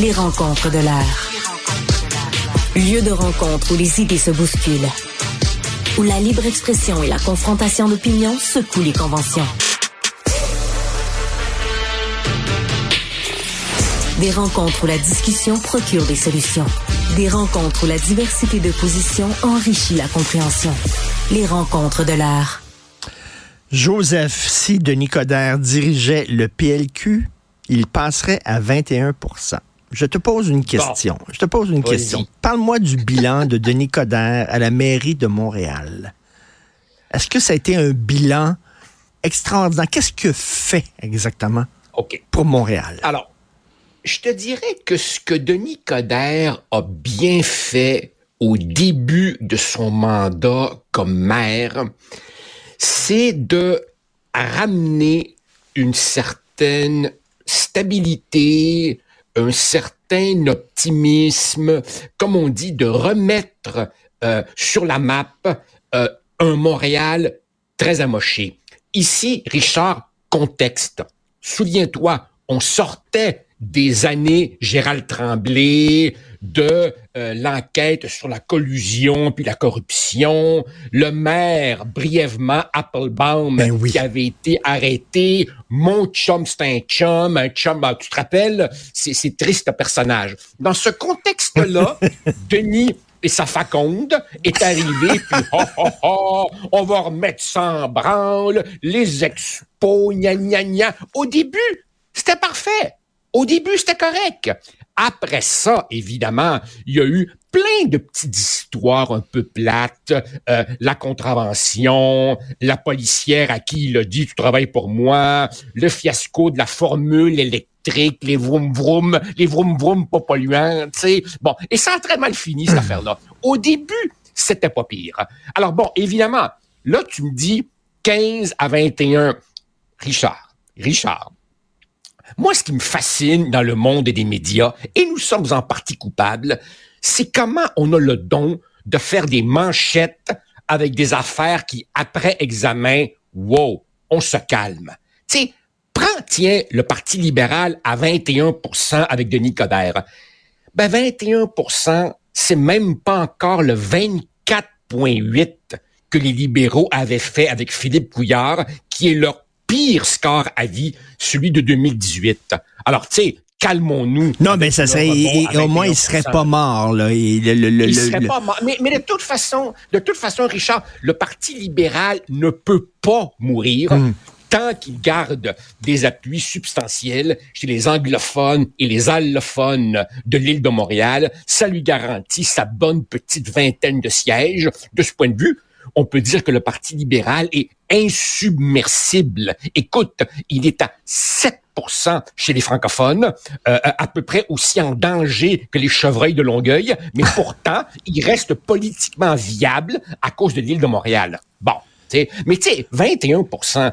Les rencontres de l'heure. Lieu de rencontre où les idées se bousculent. Où la libre expression et la confrontation d'opinions secouent les conventions. Des rencontres où la discussion procure des solutions. Des rencontres où la diversité de positions enrichit la compréhension. Les rencontres de l'art. Joseph, si Denis Coderre dirigeait le PLQ, il passerait à 21 je te pose une question. Je te pose une question. Parle-moi du bilan de Denis Coderre à la mairie de Montréal. Est-ce que ça a été un bilan extraordinaire? Qu'est-ce que fait exactement pour Montréal? Alors, je te dirais que ce que Denis Coderre a bien fait au début de son mandat comme maire, c'est de ramener une certaine stabilité, un certain optimisme, comme on dit, de remettre euh, sur la map euh, un Montréal très amoché. Ici, Richard, contexte. Souviens-toi, on sortait des années Gérald Tremblay, de euh, l'enquête sur la collusion puis la corruption, le maire brièvement Applebaum ben qui avait été arrêté, mon chum c'est un chum, un chum, ah, tu te rappelles, c'est triste personnage. Dans ce contexte-là, Denis et sa faconde est arrivé, puis on va remettre ça en branle, les expos, gna gna gna. Au début, c'était parfait. Au début, c'était correct. Après ça, évidemment, il y a eu plein de petites histoires un peu plates, euh, la contravention, la policière à qui il a dit tu travailles pour moi, le fiasco de la formule électrique, les vroom vroom, les vroom vroom pas polluants, tu sais. Bon, et ça a très mal fini cette affaire-là. Au début, c'était pas pire. Alors bon, évidemment, là tu me dis 15 à 21 Richard, Richard, moi, ce qui me fascine dans le monde des médias, et nous sommes en partie coupables, c'est comment on a le don de faire des manchettes avec des affaires qui, après examen, wow, on se calme. Tu sais, prends, tiens, le Parti libéral à 21% avec Denis Coderre. Ben, 21% c'est même pas encore le 24,8 que les libéraux avaient fait avec Philippe Couillard, qui est leur pire score à vie, celui de 2018. Alors, tu sais, calmons-nous. Non, mais ça serait, au moins, il serait pas mort, là. Il, le, serait pas mort. Mais, de toute façon, de toute façon, Richard, le Parti libéral ne peut pas mourir. Hmm. Tant qu'il garde des appuis substantiels chez les anglophones et les allophones de l'île de Montréal, ça lui garantit sa bonne petite vingtaine de sièges. De ce point de vue, on peut dire que le Parti libéral est insubmersible. Écoute, il est à 7% chez les francophones, euh, à peu près aussi en danger que les chevreuils de Longueuil, mais pourtant, il reste politiquement viable à cause de l'île de Montréal. Bon, sais, mais tu sais, 21%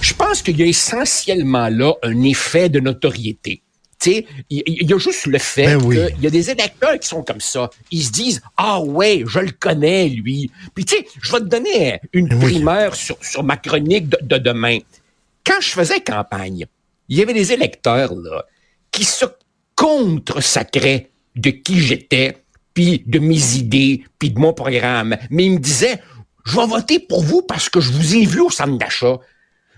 je pense qu'il y a essentiellement là un effet de notoriété il y, a juste le fait ben qu'il y a des électeurs qui sont comme ça. Ils se disent ah ouais, je le connais lui. Puis tu sais, je vais te donner une ben primeur sur, sur ma chronique de, demain. Quand je faisais campagne, il y avait des électeurs là qui se contre-sacraient de qui j'étais, puis de mes idées, puis de mon programme. Mais ils me disaient, je vais voter pour vous parce que je vous ai vu au centre d'achat.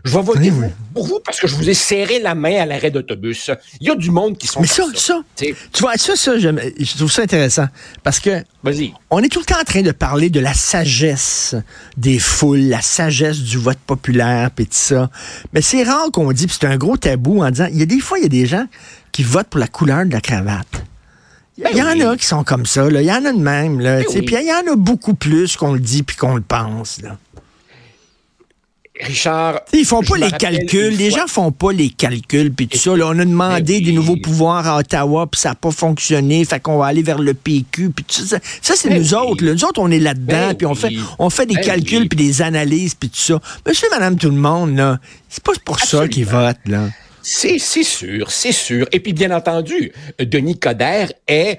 Je vais voter pour vous parce que je vous ai serré la main à l'arrêt d'autobus. Il y a du monde qui sont Mais ça, ça, tu vois, ça, ça, je, trouve ça intéressant parce que on est tout le temps en train de parler de la sagesse des foules, la sagesse du vote populaire, puis tout ça. Mais c'est rare qu'on dit, c'est un gros tabou en disant, il y a des fois, il y a des gens qui votent pour la couleur de la cravate. Il y, ben en a qui sont comme ça, il y en a de même. Là, ben Puis il y en a beaucoup plus qu'on le dit puis qu'on le pense. Là. Richard. Ils font pas les calculs. Les gens font pas les calculs puis tout ça. on a demandé ben des nouveaux pouvoirs à Ottawa puis ça n'a pas fonctionné. Fait qu'on va aller vers le PQ puis tout ça. Ça c'est ben nous autres. Nous autres on est là-dedans ben puis on fait on fait des calculs puis des analyses puis tout ça. Monsieur, Madame, tout le monde là, c'est pas pour ça qu'ils votent là. C'est sûr, c'est sûr. Et puis bien entendu, Denis Coderre est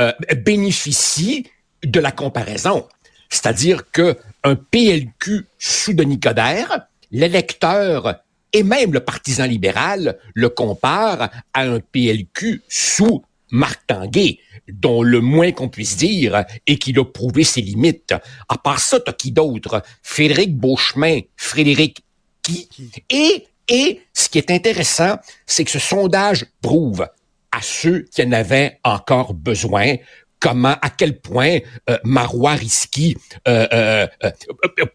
euh, bénéficie de la comparaison. C'est-à-dire que un PLQ sous Denis Coderre, l'électeur et même le partisan libéral le compare à un PLQ sous Marc Tanguay, dont le moins qu'on puisse dire est qu'il a prouvé ses limites. À part ça, t'as qui d'autre? Frédéric Beauchemin, Frédéric qui? Et, et ce qui est intéressant, c'est que ce sondage prouve à ceux qui en avaient encore besoin comment, à quel point euh, Marois Risky, euh, euh, euh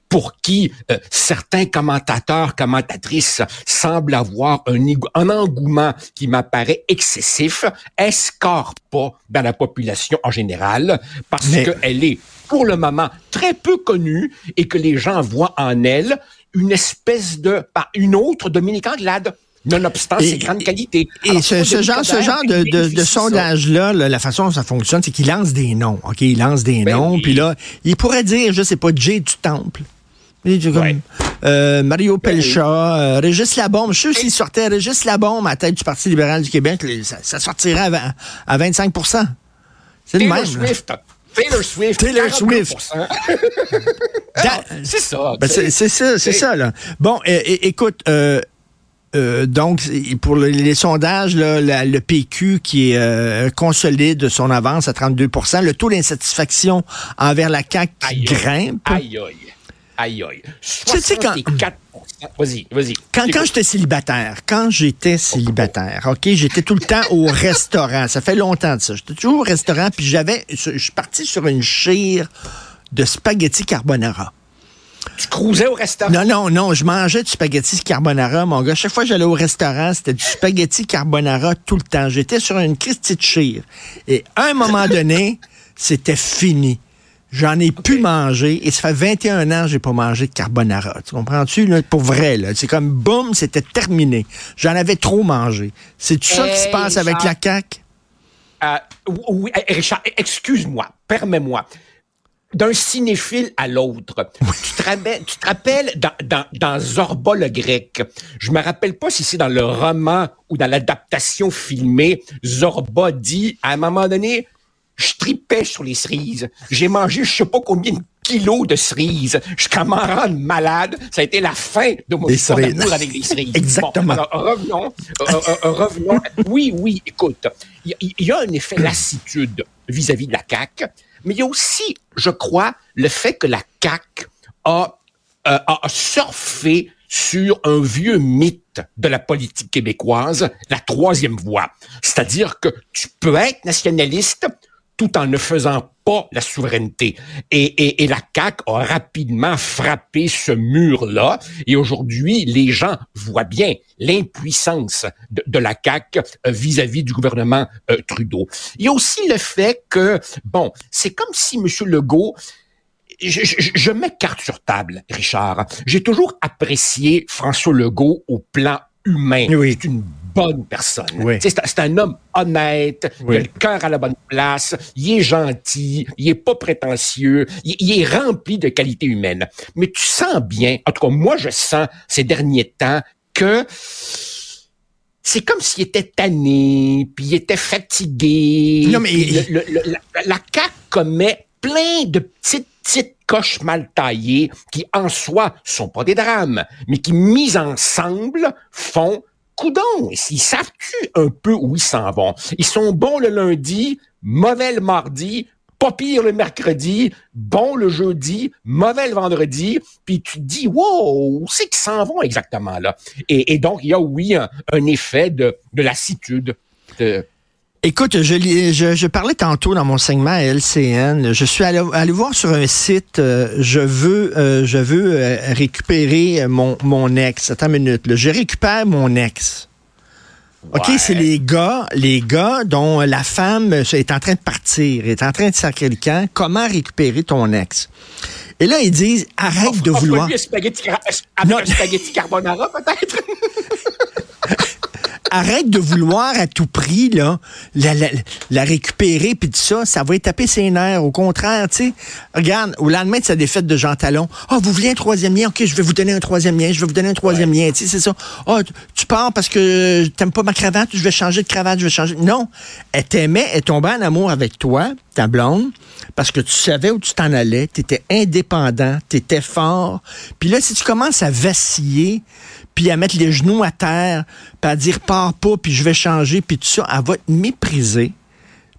pour qui certains commentateurs, commentatrices semblent avoir un, un engouement qui m'apparaît excessif, escore pas dans la population en général, parce qu'elle est pour le moment très peu connue et que les gens voient en elle une espèce de, une autre Dominique Anglade nonobstant ses grandes qualités. Et ce, genre, ce genre de, sondage-là, la façon dont ça fonctionne, c'est qu'il lance des noms. OK, il lance des ben noms, puis là, il pourrait dire, je sais pas, Jay du Temple. Euh, Mario ben Pelcha, euh, Régis Labombe. Je sais s'il sortait Régis Labombe à tête du Parti libéral du Québec, ça, sortirait à, 25% C'est le même. Swift. Taylor Swift. Taylor Swift. c'est ça. Ben, c'est ça, c'est ça, là. Bon, écoute, euh, donc, pour les, sondages, le PQ qui est euh, consolide son avance à 32% le taux d'insatisfaction envers la CAQ grimpe. Aïe, aïe. Aïe, aïe. 64 Vas-y, vas-y. Quand, quand j'étais célibataire, quand j'étais célibataire, OK, j'étais tout le temps au restaurant. Ça fait longtemps de ça. J'étais toujours au restaurant, puis j'avais, je suis parti sur une chire de spaghetti carbonara. Tu cruisais au restaurant? Non, non, non. Je mangeais du spaghetti carbonara, mon gars. Chaque fois que j'allais au restaurant, c'était du spaghetti carbonara tout le temps. J'étais sur une Christie de chire. Et à un moment donné, c'était fini. J'en ai pu manger et ça fait 21 ans que j'ai pas mangé de carbonara. Tu comprends-tu? Pour vrai, là. C'est comme boum, c'était terminé. J'en avais trop mangé. C'est tout ça qui se passe avec la CAQ? Euh, oui, Richard, excuse-moi, permets-moi d'un cinéphile à l'autre. Tu, te rappelles dans, dans, dans Zorba le grec. Je me rappelle pas si c'est dans le roman ou dans l'adaptation filmée. Zorba dit, à un moment donné, je tripais sur les cerises. J'ai mangé je sais pas combien de kilos de cerises. Je commence à rendre malade. Ça a été la fin de mon histoire d'amour avec les cerises. Exactement. alors, revenons, euh, euh, euh, revenons. Oui, oui, écoute, il y, a un effet lassitude vis-à-vis -vis de la CAQ mais il y a aussi, je crois, le fait que la CAQ a, euh, a surfé sur un vieux mythe de la politique québécoise, la troisième voie. C'est-à-dire que tu peux être nationaliste tout en ne faisant pas la souveraineté. Et, et, et la CAQ a rapidement frappé ce mur-là. Et aujourd'hui, les gens voient bien l'impuissance de, de, la CAQ vis-à-vis du gouvernement euh, Trudeau. Il y a aussi le fait que, bon, c'est comme si M. Legault je, je, je, mets carte sur table, Richard. J'ai toujours apprécié François Legault au plan humain. Oui. C'est une bonne personne. C'est un homme honnête, il a le cœur à la bonne place, il est gentil, il est pas prétentieux, il, est rempli de qualités humaines. Mais tu sens bien, en tout cas moi je sens ces derniers temps que c'est comme s'il était tanné, puis il était fatigué. Non, mais... la, la CAQ commet plein de petites petites coches mal taillées qui en soi sont pas des drames, mais qui mises ensemble font coudon, ils savent-tu un peu où ils s'en vont? Ils sont bons le lundi, mauvais le mardi, pas pire le mercredi, bon le jeudi, mauvais le vendredi, puis tu te dis, wow, où c'est qu'ils s'en vont exactement là? Et, donc, il y a, oui, un, effet de, de lassitude. De, Écoute, je, je, je, parlais tantôt dans mon segment à LCN. Je suis allé, voir sur un site. Euh, je veux, euh, je veux euh, récupérer mon, mon ex. Attends une minute. Je récupère mon ex. OK, c'est les gars, les gars dont la femme est en train de partir, est en train de sacrer le camp. Comment récupérer ton ex? Et là, ils disent, arrête de vouloir. Spaghetti, spaghetti carbonara, peut-être? arrête de vouloir à tout prix là, la, la, récupérer puis tout ça, ça va y taper ses nerfs. Au contraire, tu sais, regarde, au lendemain de sa défaite de Jean Talon, oh, vous voulez un troisième lien? OK, je vais vous donner un troisième lien, je vais vous donner un troisième lien. Tu sais, c'est ça. Oh, tu pars parce que t'aimes pas ma cravate, je vais changer de cravate, je vais changer. Non, elle t'aimait, elle tombait en amour avec toi, ta blonde, parce que tu savais où tu t'en allais, tu étais indépendant, tu étais fort. Puis là, si tu commences à vaciller, puis à mettre les genoux à terre, puis à dire pars pas, puis je vais changer, puis tout ça, elle va te mépriser.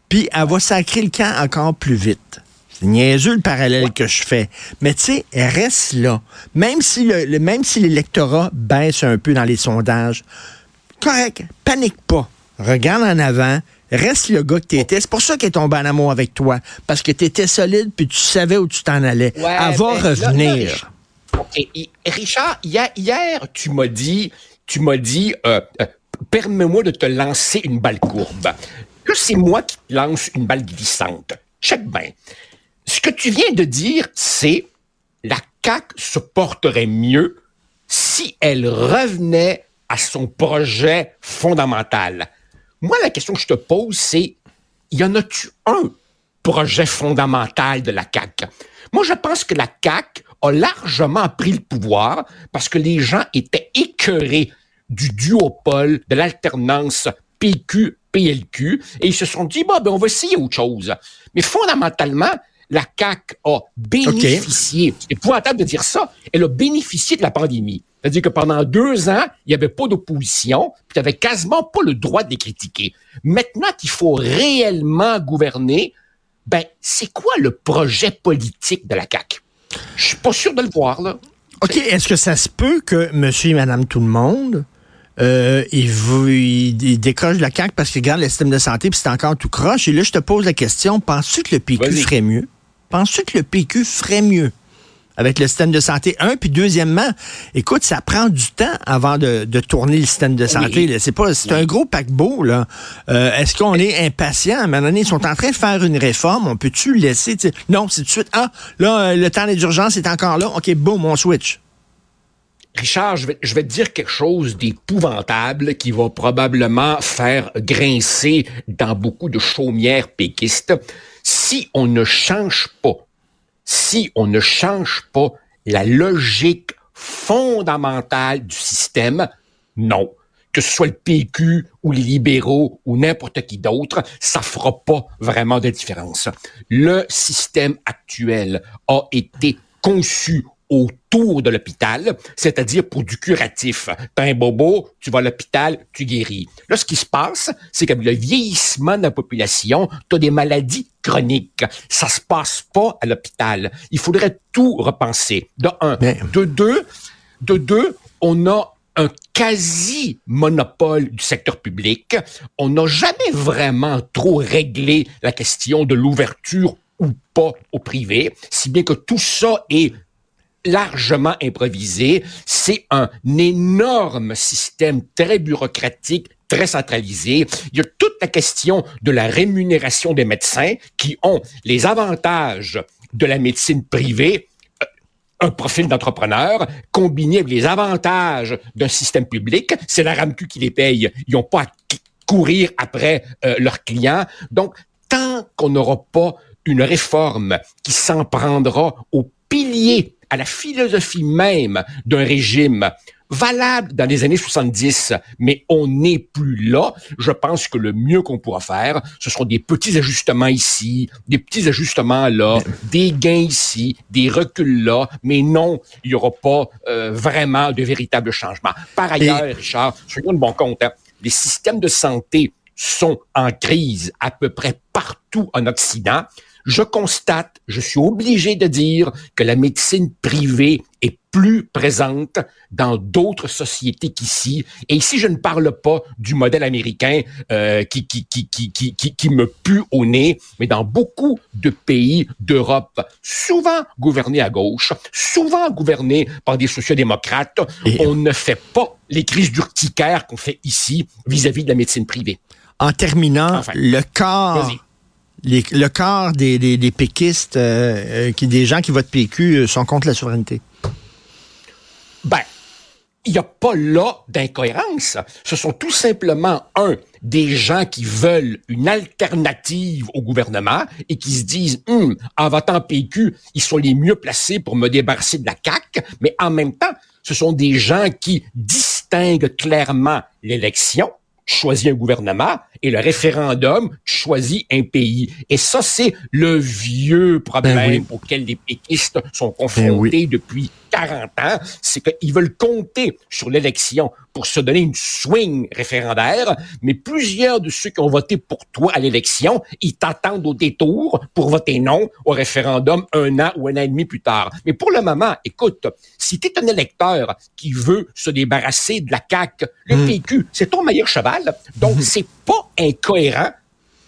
puis elle va sacrer le camp encore plus vite. C'est niaiseux le parallèle que je fais. Mais tu sais, elle reste là. Même si le, même si l'électorat baisse un peu dans les sondages, correct, panique pas. Regarde en avant, reste le gars que tu étais. C'est pour ça qu'elle est tombée en amour avec toi. Parce que tu étais solide, puis tu savais où tu t'en allais. elle va ben, revenir. Richard, hier, tu m'as dit, tu m'as dit, euh, euh, permets-moi de te lancer une balle courbe. Que c'est moi qui te lance une balle glissante. Check bien. Ce que tu viens de dire, c'est la CAQ se porterait mieux si elle revenait à son projet fondamental. Moi, la question que je te pose, c'est, y en a-tu un projet fondamental de la CAQ? Moi, je pense que la CAQ a largement pris le pouvoir parce que les gens étaient écœurés du duopole, de l'alternance PQ-PLQ, et ils se sont dit, bah, ben, on va essayer autre chose. Mais fondamentalement, la CAQ a bénéficié, c'est épouvantable de dire ça, elle a bénéficié de la pandémie. C'est-à-dire que pendant deux ans, il n'y avait pas d'opposition, puis tu n'avais quasiment pas le droit de les critiquer. Maintenant qu'il faut réellement gouverner, ben, c'est quoi le projet politique de la CAQ? Je suis pas sûr de le voir, là. OK, est-ce que ça se peut que monsieur et madame tout le monde, euh, il, décroche de la CAQ parce qu'il garde le système de santé puis c'est encore tout croche? Et là, je te pose la question, penses-tu que le PQ ferait mieux? Penses-tu que le PQ ferait mieux? Avec le système de santé. Un, puis deuxièmement, écoute, ça prend du temps avant de, tourner le système de santé. C'est pas, c'est un gros paquebot là. Euh, est-ce qu'on est impatient? À un moment donné, ils sont en train de faire une réforme. On peut-tu laisser Non, c'est tout de suite. Ah, là, euh, le temps d'urgence est encore là. Ok, boum, on switch. Richard, je vais, je vais te dire quelque chose d'épouvantable qui va probablement faire grincer dans beaucoup de chaumières péquistes. Si on ne change pas si on ne change pas la logique fondamentale du système, non. Que ce soit le PQ ou les libéraux ou n'importe qui d'autre, ça fera pas vraiment de différence. Le système actuel a été conçu autour de l'hôpital, c'est-à-dire pour du curatif. T'as un bobo, tu vas à l'hôpital, tu guéris. Là, ce qui se passe, c'est qu'avec le vieillissement de la population, tu as des maladies chroniques. Ça se passe pas à l'hôpital. Il faudrait tout repenser. De un. De deux, de deux, on a un quasi-monopole du secteur public. On n'a jamais vraiment trop réglé la question de l'ouverture ou pas au privé, si bien que tout ça est largement improvisé. C'est un énorme système très bureaucratique, très centralisé. Il y a toute la question de la rémunération des médecins qui ont les avantages de la médecine privée euh, un profil d'entrepreneur combiné avec les avantages d'un système public. C'est la RAMQ qui les paye. Ils n'ont pas à courir après euh, leurs clients. Donc, tant qu'on n'aura pas une réforme qui s'en prendra aux piliers à la philosophie même d'un régime valable dans les années 70, mais on n'est plus là. Je pense que le mieux qu'on pourra faire, ce seront des petits ajustements ici, des petits ajustements là, des gains ici, des reculs là, mais non, il n'y aura pas euh, vraiment de véritables changements. Par ailleurs, Richard, soyons de bon compte, hein, les systèmes de santé sont en crise à peu près partout en Occident je constate, je suis obligé de dire que la médecine privée est plus présente dans d'autres sociétés qu'ici. Et ici, je ne parle pas du modèle américain euh, qui, qui, qui, qui, qui, qui me pue au nez, mais dans beaucoup de pays d'Europe, souvent gouvernés à gauche, souvent gouvernés par des sociodémocrates, on ne fait pas les crises d'urticaire qu'on fait ici vis-à-vis de la médecine privée. En terminant, le corps le quart des, des, péquistes, euh, euh, qui, des gens qui votent PQ, euh, sont contre la souveraineté? Ben, il n'y a pas là d'incohérence. Ce sont tout simplement, un, des gens qui veulent une alternative au gouvernement et qui se disent, hum, en votant PQ, ils sont les mieux placés pour me débarrasser de la CAQ, mais en même temps, ce sont des gens qui distinguent clairement l'élection choisit un gouvernement Et le référendum choisit un pays. Et ça, c'est le vieux problème ben auquel les péquistes sont ben confrontés depuis 40 ans, c'est qu'ils veulent compter sur l'élection pour se donner une swing référendaire, mais plusieurs de ceux qui ont voté pour toi à l'élection, ils t'attendent au détour pour voter non au référendum un an ou un an et demi plus tard. Mais pour le moment, écoute, si tu es un électeur qui veut se débarrasser de la CAQ, le hmm. PQ, c'est ton meilleur cheval, donc hmm. c'est pas incohérent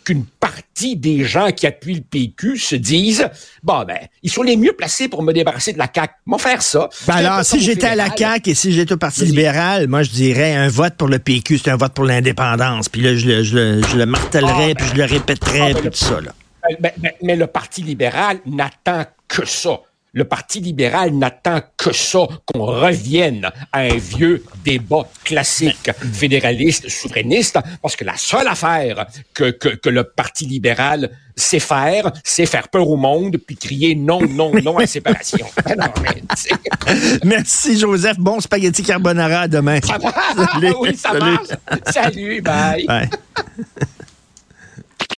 qu'une partie des gens qui appuient le PQ se disent bon ben ils sont les mieux placés pour me débarrasser de la CAQ. M'en faire ça. Ben alors si j'étais à la CAQ et si j'étais au Parti libéral, moi je dirais un vote pour le PQ, c'est un vote pour l'indépendance. Puis là je le, je le, ah, puis je le répéterais, ah, ben, puis tout ça là. Ben, ben, mais le Parti libéral n'attend que ça. Le Parti libéral n'attend que ça, qu'on revienne à un vieux débat classique fédéraliste, souverainiste, parce que la seule affaire que, que, que le Parti libéral sait faire, c'est faire peur au monde, puis crier non, non, non à la séparation. Merci, Joseph. Bon spaghetti carbonara demain. Ça va? oui, ça marche. Salut, bye. bye.